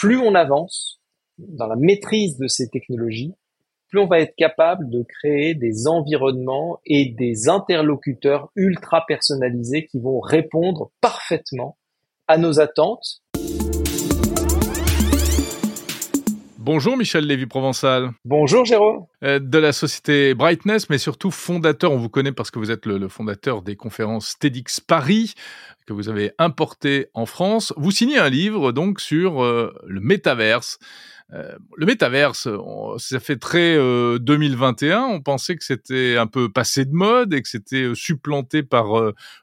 plus on avance dans la maîtrise de ces technologies, plus on va être capable de créer des environnements et des interlocuteurs ultra personnalisés qui vont répondre parfaitement à nos attentes Bonjour Michel Lévy-Provençal. Bonjour Jérôme. Euh, de la société Brightness, mais surtout fondateur, on vous connaît parce que vous êtes le, fondateur des conférences TEDx Paris, que vous avez importé en France. Vous signez un livre donc sur euh, le métaverse. Euh, le métaverse, ça fait très 2021. On pensait que c'était un peu passé de mode et que c'était supplanté par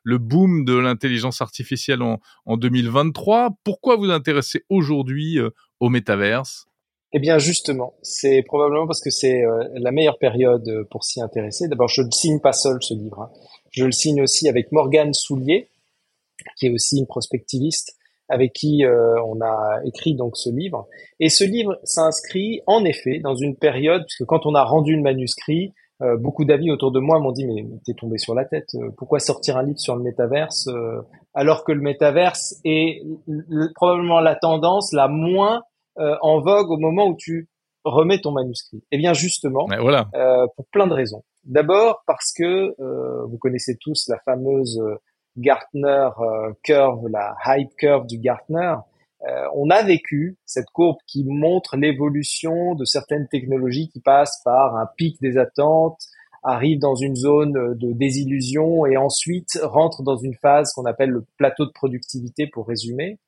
le boom de l'intelligence artificielle en, en 2023. Pourquoi vous intéressez aujourd'hui au métaverse? Eh bien justement, c'est probablement parce que c'est euh, la meilleure période euh, pour s'y intéresser. D'abord, je ne signe pas seul ce livre. Hein. Je le signe aussi avec Morgane Soulier, qui est aussi une prospectiviste, avec qui euh, on a écrit donc ce livre. Et ce livre s'inscrit en effet dans une période, puisque quand on a rendu le manuscrit, beaucoup d'avis autour de moi m'ont dit mais t'es tombé sur la tête. pourquoi sortir un livre sur le métaverse alors que le métaverse est probablement la tendance la moins euh, en vogue au moment où tu remets ton manuscrit Eh bien justement, voilà. euh, pour plein de raisons. D'abord parce que euh, vous connaissez tous la fameuse euh, Gartner curve, la hype curve du Gartner. on a vécu cette courbe qui montre l'évolution de certaines technologies qui passent par un pic des attentes, arrivent dans une zone de désillusion et ensuite rentrent dans une phase qu'on appelle le plateau de productivité pour résumer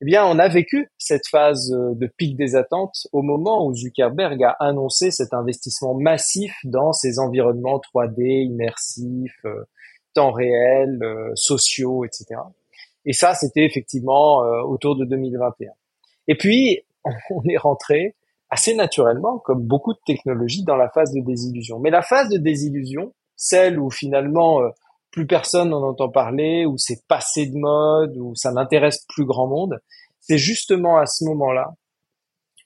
eh bien, on a vécu cette phase euh, de pic des attentes au moment où Zuckerberg a annoncé cet investissement massif dans ces environnements 3D, immersifs, euh, temps réel, euh, sociaux, etc. Et ça, c'était effectivement autour de 2021. Et puis, on est rentré assez naturellement, comme beaucoup de technologies, dans la phase de désillusion. Mais la phase de désillusion, celle où finalement plus personne n'en entend parler, ou c'est passé de mode, ou ça n'intéresse plus grand monde, c'est justement à ce moment-là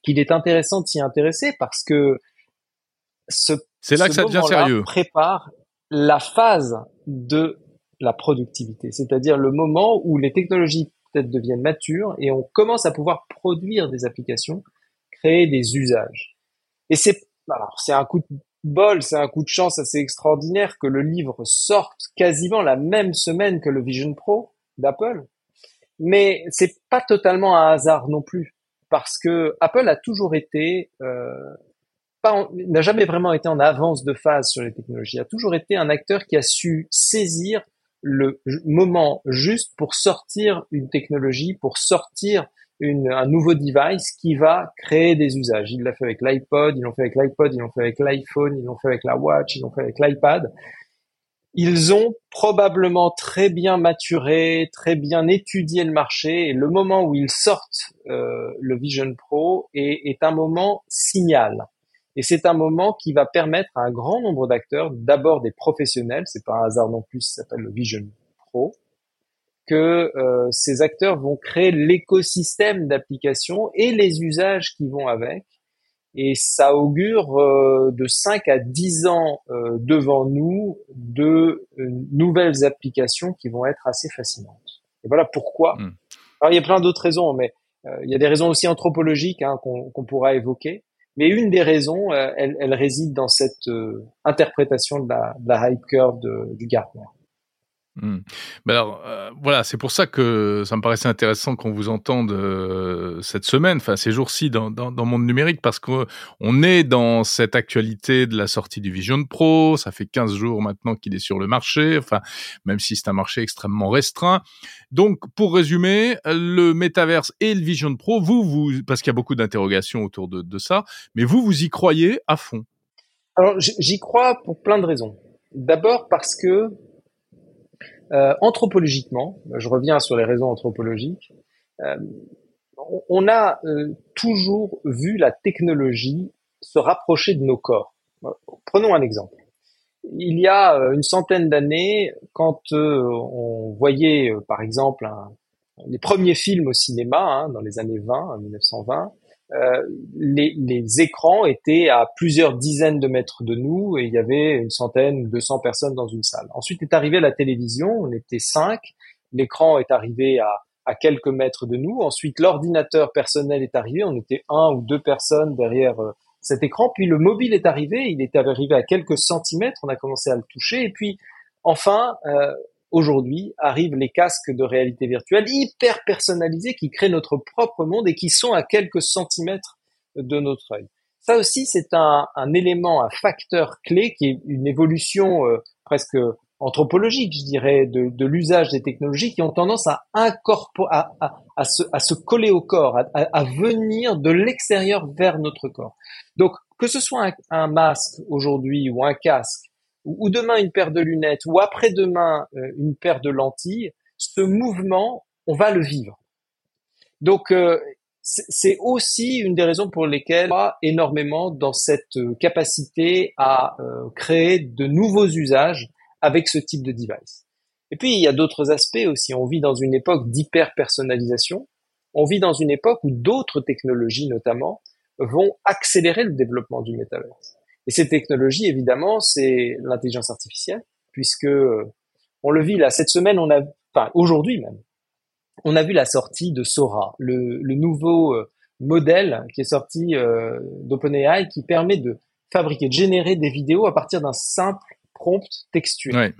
qu'il est intéressant de s'y intéresser parce que ce, c'est là que ça devient sérieux. prépare la phase de la productivité, c'est-à-dire le moment où les technologies peut-être deviennent matures et on commence à pouvoir produire des applications, créer des usages. Et c'est alors c'est un coup de bol, c'est un coup de chance assez extraordinaire que le livre sorte quasiment la même semaine que le Vision Pro d'Apple. Mais c'est pas totalement un hasard non plus, parce que Apple a toujours été, euh, n'a jamais vraiment été en avance de phase sur les technologies, a toujours été un acteur qui a su saisir le moment juste pour sortir une technologie, pour sortir un nouveau device qui va créer des usages. Ils l'ont fait avec l'iPod, ils l'ont fait avec l'iPod, ils l'ont fait avec l'iPhone, ils l'ont fait avec la Watch, ils l'ont fait avec l'iPad. Ils ont probablement très bien maturé, très bien étudié le marché et le moment où ils sortent euh, le Vision Pro est, est un moment signal. Et c'est un moment qui va permettre à un grand nombre d'acteurs, d'abord des professionnels, c'est pas un hasard non plus, ça s'appelle le Vision Pro, que euh, ces acteurs vont créer l'écosystème d'applications et les usages qui vont avec. Et ça augure euh, de 5 à 10 ans euh, devant nous de nouvelles applications qui vont être assez fascinantes. Et voilà pourquoi. Hmm. Alors il y a plein d'autres raisons, mais il y a des raisons aussi anthropologiques hein, qu'on pourra évoquer. Mais une des raisons, elle, elle, réside dans cette interprétation de la, de la hype curve de, du Gartner. Mmh. alors euh, voilà, c'est pour ça que ça me paraissait intéressant qu'on vous entende euh, cette semaine, enfin ces jours-ci dans, dans, dans Monde Numérique, parce qu'on est dans cette actualité de la sortie du Vision Pro. Ça fait 15 jours maintenant qu'il est sur le marché, enfin même si c'est un marché extrêmement restreint. Donc pour résumer, le métaverse et le Vision Pro, vous, vous parce qu'il y a beaucoup d'interrogations autour de, de ça, mais vous, vous y croyez à fond? Alors j'y crois pour plein de raisons. D'abord parce que euh, anthropologiquement, je reviens sur les raisons anthropologiques, euh, on a euh, toujours vu la technologie se rapprocher de nos corps. Prenons un exemple. Il y a une centaine d'années, quand on voyait par exemple les premiers films au cinéma, hein, dans les années 20, 1920, euh, les, écrans étaient à plusieurs dizaines de mètres de nous et il y avait une centaine, 200 personnes dans une salle. Ensuite est arrivée la télévision, on était cinq. L'écran est arrivé à à quelques mètres de nous. Ensuite, l'ordinateur personnel est arrivé. On était un ou deux personnes derrière cet écran. Puis le mobile est arrivé. Il est arrivé à quelques centimètres. On a commencé à le toucher. Et puis, enfin, aujourd'hui arrivent les casques de réalité virtuelle hyper personnalisés qui créent notre propre monde et qui sont à quelques centimètres de notre œil. Ça aussi, c'est un, élément, un facteur clé qui est une évolution euh, presque anthropologique, je dirais, de, l'usage des technologies qui ont tendance à incorporer, à, se, coller au corps, à, venir de l'extérieur vers notre corps. Donc, que ce soit un, un masque aujourd'hui ou un casque ou demain une paire de lunettes, ou après-demain euh, une paire de lentilles, ce mouvement, on va le vivre. Donc, euh, c'est aussi une des raisons pour lesquelles on a énormément dans cette euh, capacité à créer de nouveaux usages avec ce type de device. Et puis, il y a d'autres aspects aussi. On vit dans une époque d'hyper-personnalisation. On vit dans une époque où d'autres technologies, notamment, vont accélérer le développement du métaverse. Et ces technologies, évidemment, c'est l'intelligence artificielle, puisque euh, on le vit là cette semaine, on a, enfin aujourd'hui même, on a vu la sortie de Sora, le, le nouveau euh, modèle qui est sorti euh, d'OpenAI qui permet de fabriquer, de générer des vidéos à partir d'un simple prompt textuel.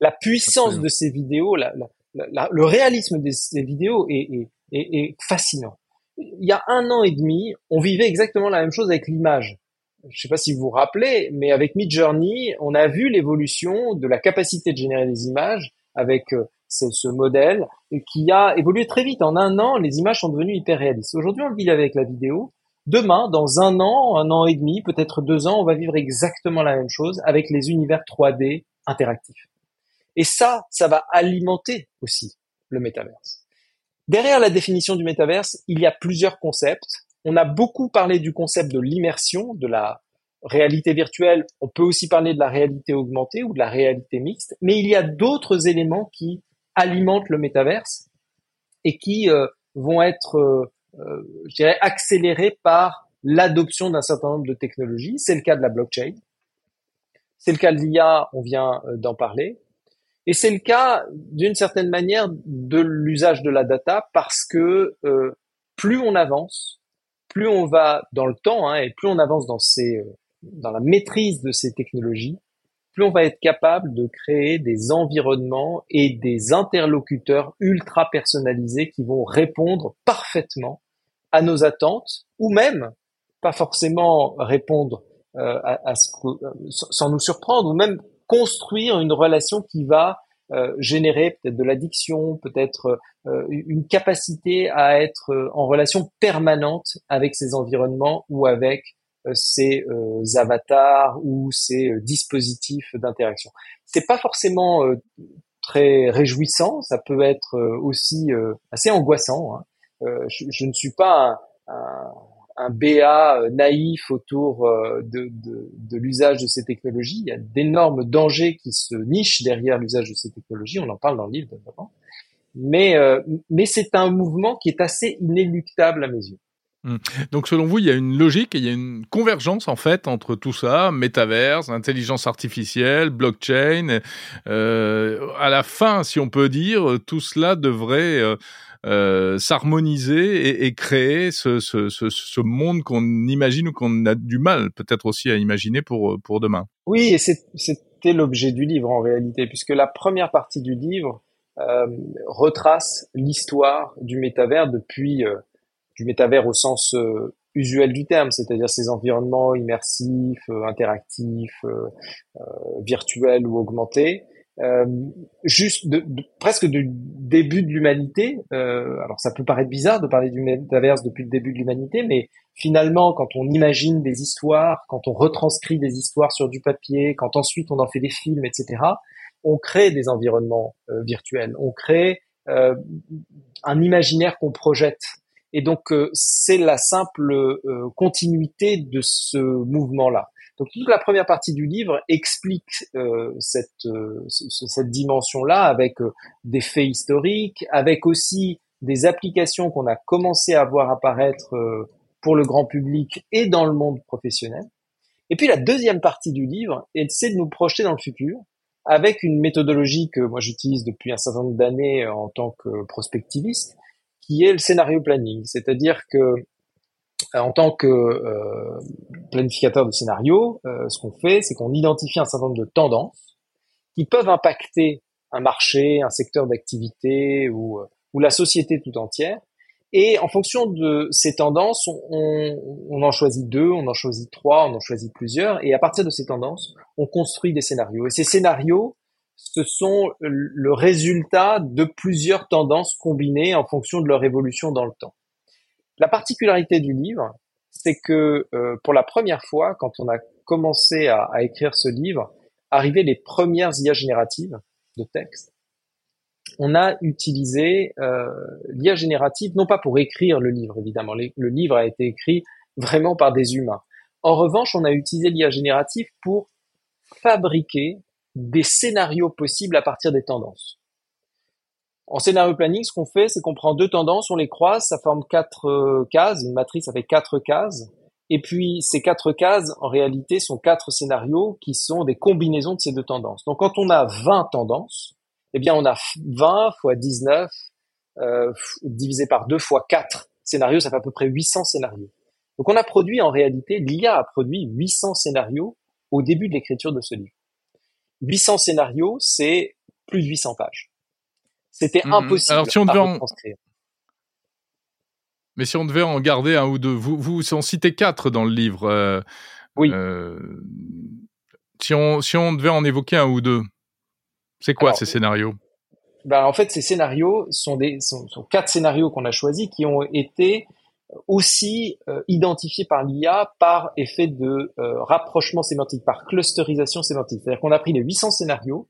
La puissance de ces vidéos, la, la, le réalisme de ces vidéos est, est, est, est fascinant. Il y a un an et demi, on vivait exactement la même chose avec l'image je sais pas si vous vous rappelez, mais avec Midjourney, on a vu l'évolution de la capacité de générer des images avec euh, ce, modèle qui a évolué très vite. En un an, les images sont devenues hyper réalistes. Aujourd'hui, on le vit avec la vidéo. Demain, dans un an, un an et demi, peut-être deux ans, on va vivre exactement la même chose avec les univers 3D interactifs. Et ça, ça va alimenter aussi le métaverse. Derrière la définition du métaverse, il y a plusieurs concepts on a beaucoup parlé du concept de l'immersion, de la réalité virtuelle. On peut aussi parler de la réalité augmentée ou de la réalité mixte. Mais il y a d'autres éléments qui alimentent le métaverse et qui euh, vont être, euh, euh, je dirais, accélérés par l'adoption d'un certain nombre de technologies. C'est le cas de la blockchain. C'est le cas de l'IA, on vient d'en parler. Et c'est le cas, d'une certaine manière, de l'usage de la data parce que plus on avance, plus on va dans le temps hein, et plus on avance dans ces, euh, dans la maîtrise de ces technologies, plus on va être capable de créer des environnements et des interlocuteurs ultra personnalisés qui vont répondre parfaitement à nos attentes ou même pas forcément répondre euh, à, ce euh, sans nous surprendre ou même construire une relation qui va euh, générer peut-être de l'addiction, peut-être euh, une capacité à être euh, en relation permanente avec ces environnements ou avec ces avatars ou ces dispositifs d'interaction. C'est pas forcément très réjouissant, ça peut être aussi assez angoissant. Hein. Je, je, ne suis pas un, un un BA euh, naïf autour euh, de, de, de l'usage de ces technologies. Il y a d'énormes dangers qui se nichent derrière l'usage de ces technologies. On en parle dans le livre notamment. Mais, euh, mais c'est un mouvement qui est assez inéluctable à mes yeux. Mmh. Donc selon vous, il y a une logique et il y a une convergence en fait entre tout ça, métaverse, intelligence artificielle, blockchain. Euh, à la fin, si on peut dire, tout cela devrait euh, euh, s'harmoniser et, créer ce, monde qu'on imagine ou qu'on a du mal peut-être aussi à imaginer pour, pour demain. Oui, et c'était l'objet du livre en réalité, puisque la première partie du livre retrace l'histoire du métavers depuis du métavers au sens usuel du terme, c'est-à-dire ces environnements immersifs, interactifs, virtuels ou augmentés, euh, juste de, presque du début de l'humanité. Euh, alors ça peut paraître bizarre de parler du métaverse depuis le début de l'humanité, mais finalement, quand on imagine des histoires, quand on retranscrit des histoires sur du papier, quand ensuite on en fait des films, etc., on crée des environnements euh, virtuels, on crée euh, un imaginaire qu'on projette. Et donc c'est la simple continuité de ce mouvement-là. Donc toute la première partie du livre explique euh, cette, euh, cette dimension-là avec euh, des faits historiques, avec aussi des applications qu'on a commencé à voir apparaître pour le grand public et dans le monde professionnel. Et puis la deuxième partie du livre, c'est de nous projeter dans le futur avec une méthodologie que moi j'utilise depuis un certain nombre d'années en tant que prospectiviste, qui est le scénario planning. C'est-à-dire que euh, en tant que euh, planificateur de scénario, euh, ce qu'on fait, c'est qu'on identifie un certain nombre de tendances qui peuvent impacter un marché, un secteur d'activité ou, ou la société tout entière. Et en fonction de ces tendances, on, on, en choisit deux, on en choisit trois, on en choisit plusieurs. Et à partir de ces tendances, on construit des scénarios. Et ces scénarios, ce sont le résultat de plusieurs tendances combinées en fonction de leur évolution dans le temps. La particularité du livre, c'est que euh, pour la première fois, quand on a commencé à, écrire ce livre, arrivaient les premières IA génératives de texte. On a utilisé euh, l'IA générative, non pas pour écrire le livre, évidemment. Le livre a été écrit vraiment par des humains. En revanche, on a utilisé l'IA générative pour fabriquer des scénarios possibles à partir des tendances. En scénario planning, ce qu'on fait, c'est qu'on prend deux tendances, on les croise, ça forme quatre euh, cases, une matrice avec quatre cases. Et puis ces quatre cases, en réalité, sont quatre scénarios qui sont des combinaisons de ces deux tendances. Donc quand on a 20 tendances, eh bien on a 20 fois 19 euh, divisé par 2 fois 4 scénarios, ça fait à peu près 800 scénarios. Donc on a produit en réalité, l'IA a produit 800 scénarios au début de l'écriture de ce livre. 800 scénarios, c'est plus de 800 pages. C'était mmh impossible Alors, si on devait en... Mais si on devait en garder un ou deux, vous, vous en citez quatre dans le livre. Euh, oui. Euh, si, on, si on devait en évoquer un ou deux, c'est quoi ces scénarios? ben, En fait, ces scénarios sont, des, sont, quatre scénarios qu'on a choisis qui ont été aussi euh, identifiés par l'IA par effet de rapprochement sémantique, par clusterisation sémantique. C'est-à-dire qu'on a pris les 800 scénarios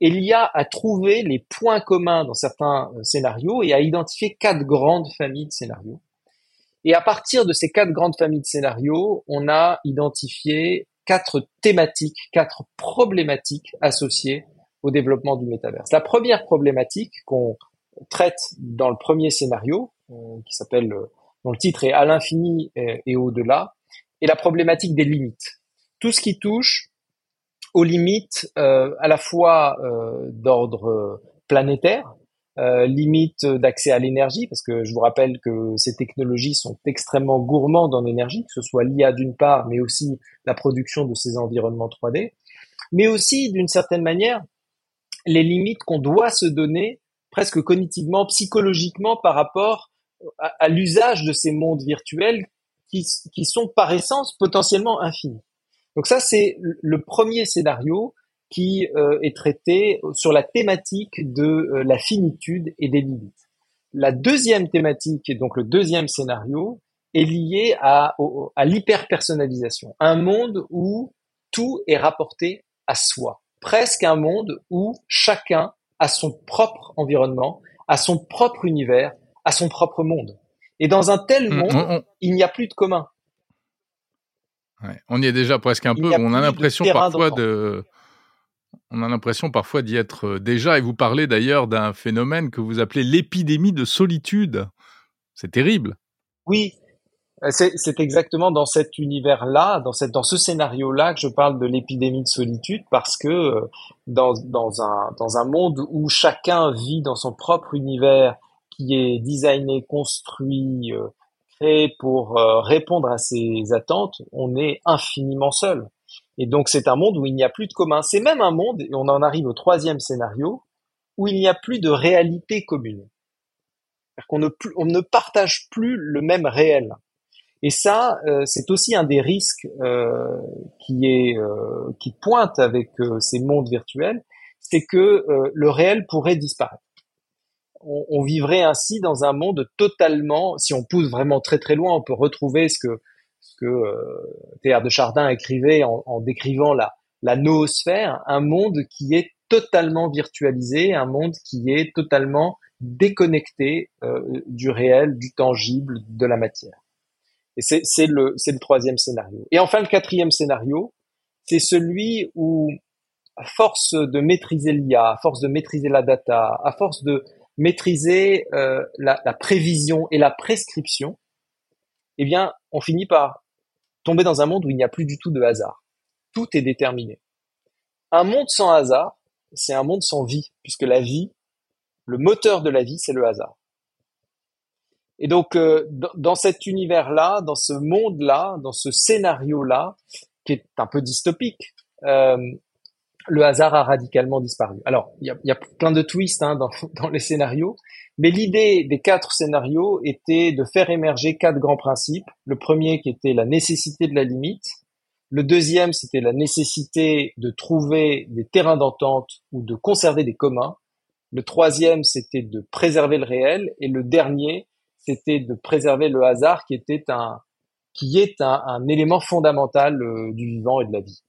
et l'IA a trouvé les points communs dans certains euh, scénarios et a identifié quatre grandes familles de scénarios. Et à partir de ces quatre grandes familles de scénarios, on a identifié quatre thématiques, quatre problématiques associées au développement du métaverse. La première problématique qu'on traite dans le premier scénario, euh, qui s'appelle, euh, dont le titre est à l'infini et au-delà, est la problématique des limites. Tout ce qui touche aux limites euh, à la fois euh, d'ordre planétaire, euh, limites d'accès à l'énergie, parce que je vous rappelle que ces technologies sont extrêmement gourmandes en énergie, que ce soit l'IA d'une part, mais aussi la production de ces environnements 3D, mais aussi d'une certaine manière les limites qu'on doit se donner presque cognitivement, psychologiquement par rapport à, l'usage de ces mondes virtuels qui, qui sont par essence potentiellement infinis. Donc ça, c'est le premier scénario qui euh, est traité sur la thématique de euh, la finitude et des limites. La deuxième thématique, et donc le deuxième scénario, est lié à, à l'hyper-personnalisation. Un monde où tout est rapporté à soi. Presque un monde où chacun a son propre environnement, a son propre univers, a son propre monde. Et dans un tel mmh, monde, il n'y a plus de commun. On y est déjà presque un peu. On a l'impression parfois de. On a l'impression parfois d'y être euh, déjà. Et vous parlez d'ailleurs d'un phénomène que vous appelez l'épidémie de solitude. C'est terrible. Oui, euh, c'est exactement dans cet univers-là, dans, cette, dans ce scénario-là que je parle de l'épidémie de solitude, parce que euh, dans, dans, un, dans un monde où chacun vit dans son propre univers, qui est designé, construit, créé pour euh, répondre à ces attentes, on est infiniment seul. Et donc c'est un monde où il n'y a plus de commun. C'est même un monde, et on en arrive au troisième scénario, où il n'y a plus de réalité commune. qu'on ne, on ne partage plus le même réel. Et ça, euh, c'est aussi un des risques euh, qui est qui pointe avec ces mondes virtuels, c'est que le réel pourrait disparaître on, vivrait ainsi dans un monde totalement, si on pousse vraiment très très loin, on peut retrouver ce que ce que euh, de Chardin écrivait en, décrivant la, la noosphère, un monde qui est totalement virtualisé, un monde qui est totalement déconnecté euh, du réel, du tangible, de la matière. Et c'est le, le troisième scénario. Et enfin, le quatrième scénario, c'est celui où, à force de maîtriser l'IA, à force de maîtriser la data, à force de maîtriser euh, la, la, prévision et la prescription, eh bien, on finit par tomber dans un monde où il n'y a plus du tout de hasard. Tout est déterminé. Un monde sans hasard, c'est un monde sans vie, puisque la vie, le moteur de la vie, c'est le hasard. Et donc, euh, dans cet univers-là, dans ce monde-là, dans ce scénario-là, qui est un peu dystopique, euh, le hasard a radicalement disparu. Alors, il y a, plein de twists hein, dans, dans les scénarios, mais l'idée des quatre scénarios était de faire émerger quatre grands principes. Le premier qui était la nécessité de la limite. Le deuxième, c'était la nécessité de trouver des terrains d'entente ou de conserver des communs. Le troisième, c'était de préserver le réel. Et le dernier, c'était de préserver le hasard qui était un, qui est un, un élément fondamental euh, du vivant et de la vie.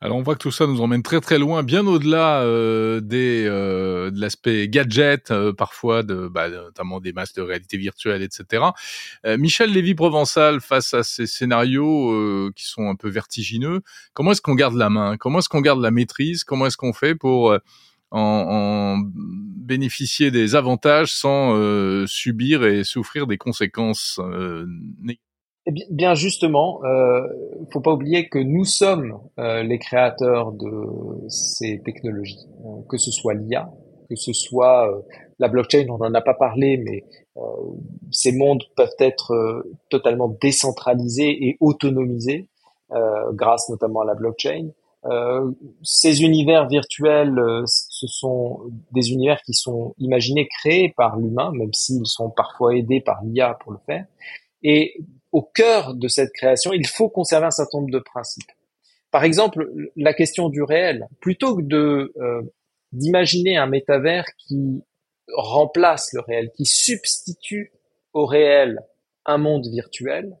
Alors on voit que tout ça nous emmène très très loin, bien au-delà euh, des euh, de l'aspect gadget, euh, parfois de bah, notamment des masques de réalité virtuelle, etc. Euh, Michel Lévy-Provençal, face à ces scénarios qui sont un peu vertigineux, comment est-ce qu'on garde la main? Comment est-ce qu'on garde la maîtrise? Comment est-ce qu'on fait pour en, en, bénéficier des avantages sans euh, subir et souffrir des conséquences euh, eh bien justement, euh, faut pas oublier que nous sommes euh, les créateurs de ces technologies, euh, que ce soit l'IA, que ce soit la blockchain, on n'en a pas parlé, mais ces mondes peuvent être totalement décentralisés et autonomisés grâce notamment à la blockchain. Euh, ces univers virtuels, euh, ce sont des univers qui sont imaginés, créés par l'humain, même s'ils sont parfois aidés par l'IA pour le faire. Et au cœur de cette création, il faut conserver un certain nombre de principes. Par exemple, la question du réel. Plutôt que de euh, d'imaginer un métavers qui remplace le réel, qui substitue au réel un monde virtuel,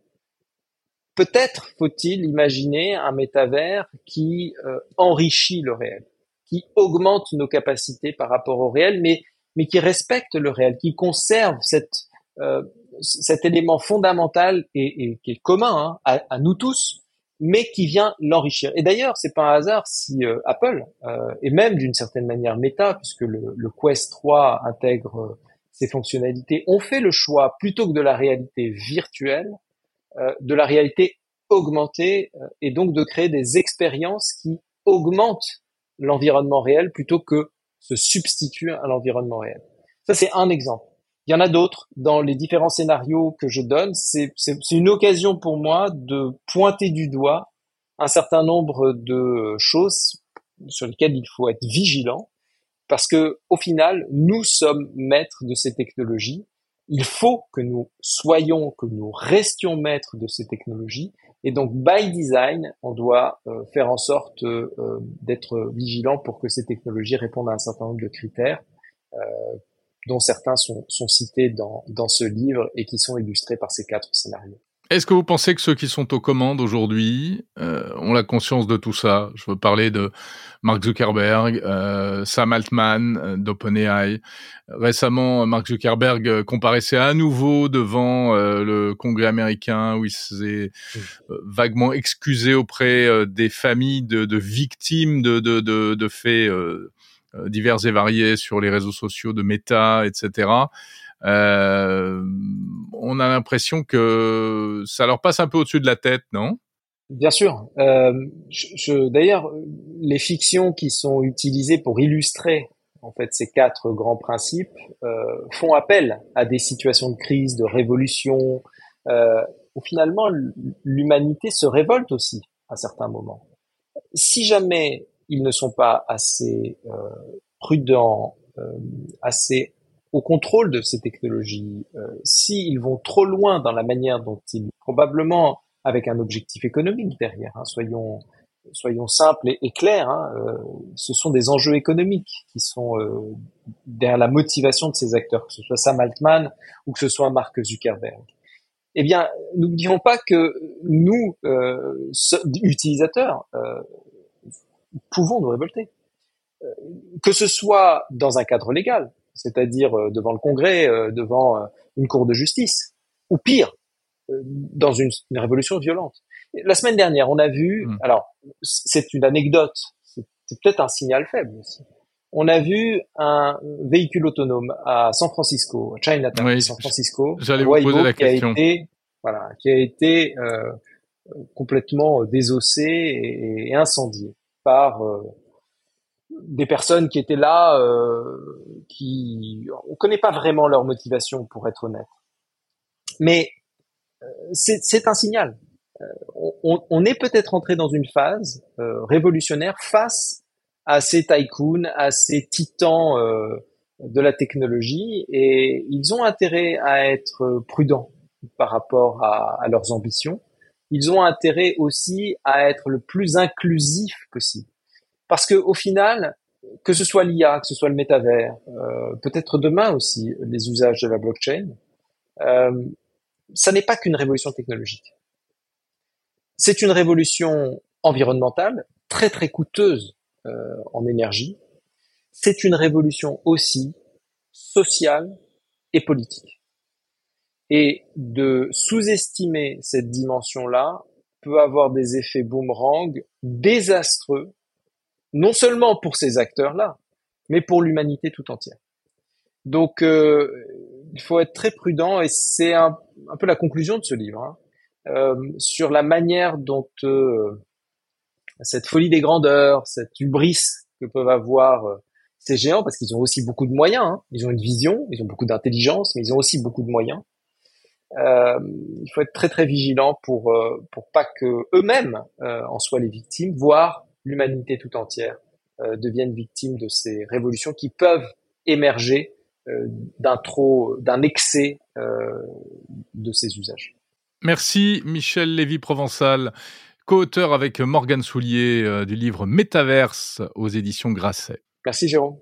Peut-être faut-il imaginer un métavers qui euh, enrichit le réel, qui augmente nos capacités par rapport au réel, mais, mais qui respecte le réel, qui conserve cette, euh, cet élément fondamental et, qui est commun hein, à, à, nous tous, mais qui vient l'enrichir. Et d'ailleurs, c'est pas un hasard si euh, Apple euh, et même d'une certaine manière Meta, puisque le, le Quest 3 intègre ces fonctionnalités, ont fait le choix plutôt que de la réalité virtuelle euh, de la réalité augmentée euh, et donc de créer des expériences qui augmentent l'environnement réel plutôt que se substituent à l'environnement réel. Ça, c'est un exemple. Il y en a d'autres dans les différents scénarios que je donne. C'est une occasion pour moi de pointer du doigt un certain nombre de choses sur lesquelles il faut être vigilant parce que au final, nous sommes maîtres de ces technologies il faut que nous soyons, que nous restions maîtres de ces technologies. Et donc, by design, on doit euh, faire en sorte euh, d'être vigilant pour que ces technologies répondent à un certain nombre de critères, euh, dont certains sont, cités dans, ce livre et qui sont illustrés par ces quatre scénarios. Est-ce que vous pensez que ceux qui sont aux commandes aujourd'hui euh, ont la conscience de tout ça? Je veux parler de Mark Zuckerberg, euh, Sam Altman euh, d'OpenAI. Récemment, Mark Zuckerberg euh, comparaissait à nouveau devant le Congrès américain où il s'est vaguement excusé auprès des familles de, victimes de faits divers et variés sur les réseaux sociaux de Meta, etc. Euh, on a l'impression que ça leur passe un peu au-dessus de la tête, non? Bien sûr. Euh, je, D'ailleurs, les fictions qui sont utilisées pour illustrer en fait ces quatre grands principes euh, font appel à des situations de crise, de révolution, euh, où finalement l'humanité se révolte aussi à certains moments. Si jamais ils ne sont pas assez euh, prudents, euh, assez au contrôle de ces technologies, euh, s'ils vont trop loin dans la manière dont ils, probablement avec un objectif économique derrière, hein, soyons soyons simples et, clairs, hein, euh, ce sont des enjeux économiques qui sont euh, derrière la motivation de ces acteurs, que ce soit Sam Altman ou que ce soit Mark Zuckerberg. Eh bien, n'oublions pas que nous, euh, utilisateurs, euh, pouvons nous révolter. Euh, que ce soit dans un cadre légal, c'est-à-dire euh, devant le Congrès, euh, devant une cour de justice, ou pire, dans une, révolution violente. La semaine dernière, on a vu, hmm. alors c'est une anecdote, c'est peut-être un signal faible aussi. On a vu un véhicule autonome à San Francisco, à Chinatown, San Francisco, j'allais vous poser la question. Qui a été, voilà, qui a été euh, complètement désossé et, et incendié par euh, des personnes qui étaient là, euh, qui on connaît pas vraiment leur motivation pour être honnête. mais c'est un signal. On, est peut-être entré dans une phase révolutionnaire face à ces tycoons, à ces titans de la technologie, et ils ont intérêt à être prudents par rapport à leurs ambitions. Ils ont intérêt aussi à être le plus inclusif possible. Parce que au final, que ce soit l'IA, que ce soit le métavers, euh, peut-être demain aussi les usages de la blockchain, euh, ça n'est pas qu'une révolution technologique. C'est une révolution environnementale très très coûteuse euh, en énergie. C'est une révolution aussi sociale et politique. Et de sous-estimer cette dimension-là peut avoir des effets boomerang désastreux non seulement pour ces acteurs-là, mais pour l'humanité tout entière. Donc, euh, il faut être très prudent, et c'est un, peu la conclusion de ce livre, hein, euh, sur la manière dont euh, cette folie des grandeurs, cette hubris que peuvent avoir euh, ces géants, parce qu'ils ont aussi beaucoup de moyens, hein. ils ont une vision, ils ont beaucoup d'intelligence, mais ils ont aussi beaucoup de moyens. Euh, il faut être très très vigilant pour pour pas que eux-mêmes en soient les victimes, voire l'humanité tout entière euh, devienne victime de ces révolutions qui peuvent émerger euh, d'un trop, d'un excès euh, de ces usages. Merci Michel Lévy-Provençal, co-auteur avec Morgane Soulier du livre Métaverse aux éditions Grasset. Merci Jérôme.